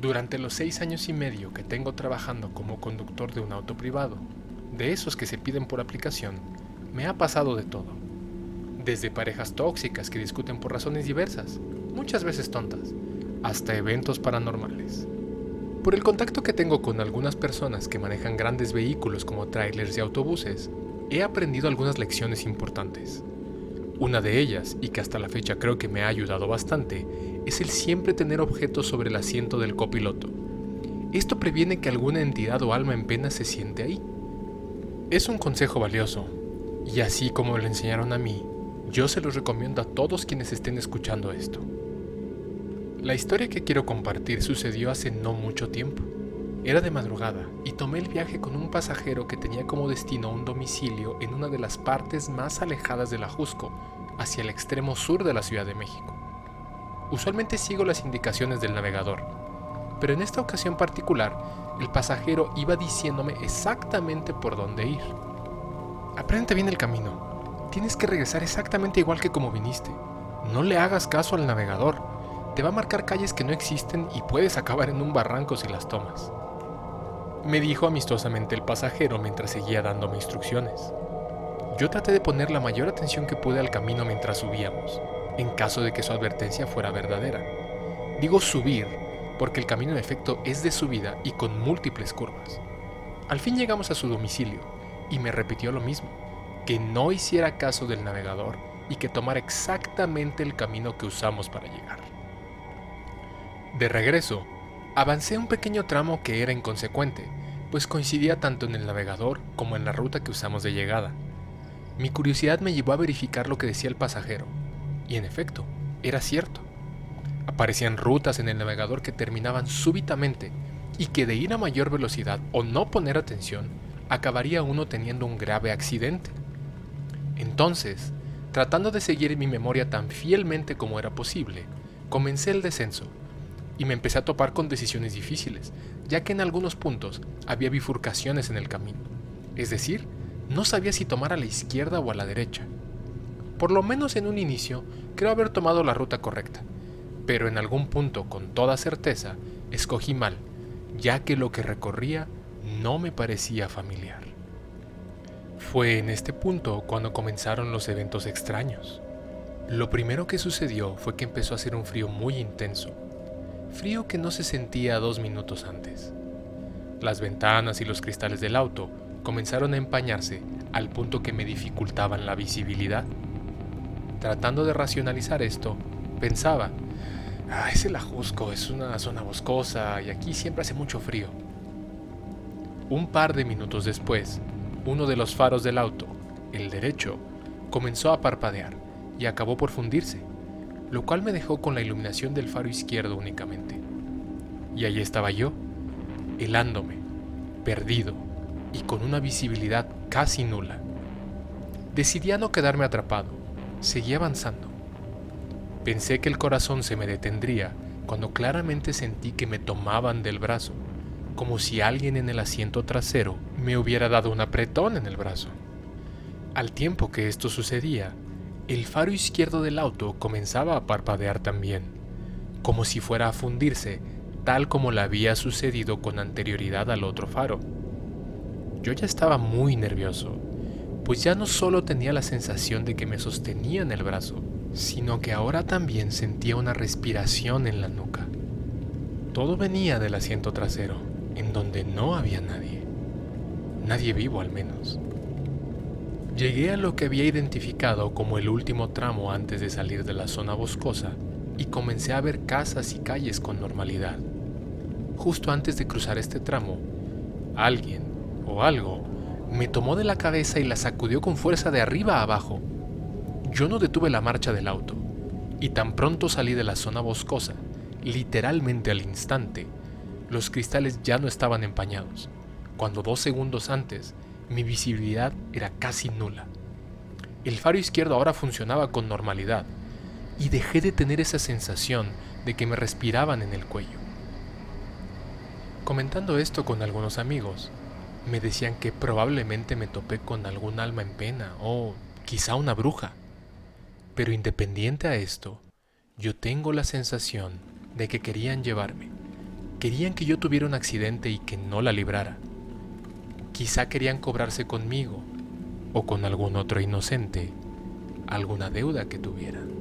Durante los seis años y medio que tengo trabajando como conductor de un auto privado, de esos que se piden por aplicación, me ha pasado de todo. Desde parejas tóxicas que discuten por razones diversas, muchas veces tontas, hasta eventos paranormales. Por el contacto que tengo con algunas personas que manejan grandes vehículos como trailers y autobuses, he aprendido algunas lecciones importantes. Una de ellas, y que hasta la fecha creo que me ha ayudado bastante, es el siempre tener objetos sobre el asiento del copiloto. Esto previene que alguna entidad o alma en pena se siente ahí. Es un consejo valioso, y así como lo enseñaron a mí, yo se los recomiendo a todos quienes estén escuchando esto. La historia que quiero compartir sucedió hace no mucho tiempo. Era de madrugada y tomé el viaje con un pasajero que tenía como destino un domicilio en una de las partes más alejadas de la Jusco, hacia el extremo sur de la Ciudad de México. Usualmente sigo las indicaciones del navegador, pero en esta ocasión particular el pasajero iba diciéndome exactamente por dónde ir. Aprende bien el camino. Tienes que regresar exactamente igual que como viniste. No le hagas caso al navegador. Te va a marcar calles que no existen y puedes acabar en un barranco si las tomas me dijo amistosamente el pasajero mientras seguía dándome instrucciones. Yo traté de poner la mayor atención que pude al camino mientras subíamos, en caso de que su advertencia fuera verdadera. Digo subir porque el camino en efecto es de subida y con múltiples curvas. Al fin llegamos a su domicilio y me repitió lo mismo, que no hiciera caso del navegador y que tomara exactamente el camino que usamos para llegar. De regreso, Avancé un pequeño tramo que era inconsecuente, pues coincidía tanto en el navegador como en la ruta que usamos de llegada. Mi curiosidad me llevó a verificar lo que decía el pasajero, y en efecto, era cierto. Aparecían rutas en el navegador que terminaban súbitamente y que de ir a mayor velocidad o no poner atención, acabaría uno teniendo un grave accidente. Entonces, tratando de seguir mi memoria tan fielmente como era posible, comencé el descenso y me empecé a topar con decisiones difíciles, ya que en algunos puntos había bifurcaciones en el camino. Es decir, no sabía si tomar a la izquierda o a la derecha. Por lo menos en un inicio, creo haber tomado la ruta correcta, pero en algún punto, con toda certeza, escogí mal, ya que lo que recorría no me parecía familiar. Fue en este punto cuando comenzaron los eventos extraños. Lo primero que sucedió fue que empezó a hacer un frío muy intenso, frío que no se sentía dos minutos antes. Las ventanas y los cristales del auto comenzaron a empañarse al punto que me dificultaban la visibilidad. Tratando de racionalizar esto, pensaba, ah, es el Ajusco, es una zona boscosa y aquí siempre hace mucho frío. Un par de minutos después, uno de los faros del auto, el derecho, comenzó a parpadear y acabó por fundirse lo cual me dejó con la iluminación del faro izquierdo únicamente. Y allí estaba yo, helándome, perdido y con una visibilidad casi nula. Decidí a no quedarme atrapado, seguí avanzando. Pensé que el corazón se me detendría cuando claramente sentí que me tomaban del brazo, como si alguien en el asiento trasero me hubiera dado un apretón en el brazo. Al tiempo que esto sucedía, el faro izquierdo del auto comenzaba a parpadear también, como si fuera a fundirse, tal como le había sucedido con anterioridad al otro faro. Yo ya estaba muy nervioso, pues ya no solo tenía la sensación de que me sostenía en el brazo, sino que ahora también sentía una respiración en la nuca. Todo venía del asiento trasero, en donde no había nadie. Nadie vivo al menos. Llegué a lo que había identificado como el último tramo antes de salir de la zona boscosa y comencé a ver casas y calles con normalidad. Justo antes de cruzar este tramo, alguien o algo me tomó de la cabeza y la sacudió con fuerza de arriba a abajo. Yo no detuve la marcha del auto y tan pronto salí de la zona boscosa, literalmente al instante, los cristales ya no estaban empañados, cuando dos segundos antes mi visibilidad era casi nula. El faro izquierdo ahora funcionaba con normalidad y dejé de tener esa sensación de que me respiraban en el cuello. Comentando esto con algunos amigos, me decían que probablemente me topé con algún alma en pena o quizá una bruja. Pero independiente a esto, yo tengo la sensación de que querían llevarme, Querían que yo tuviera un accidente y que no la librara. Quizá querían cobrarse conmigo o con algún otro inocente alguna deuda que tuvieran.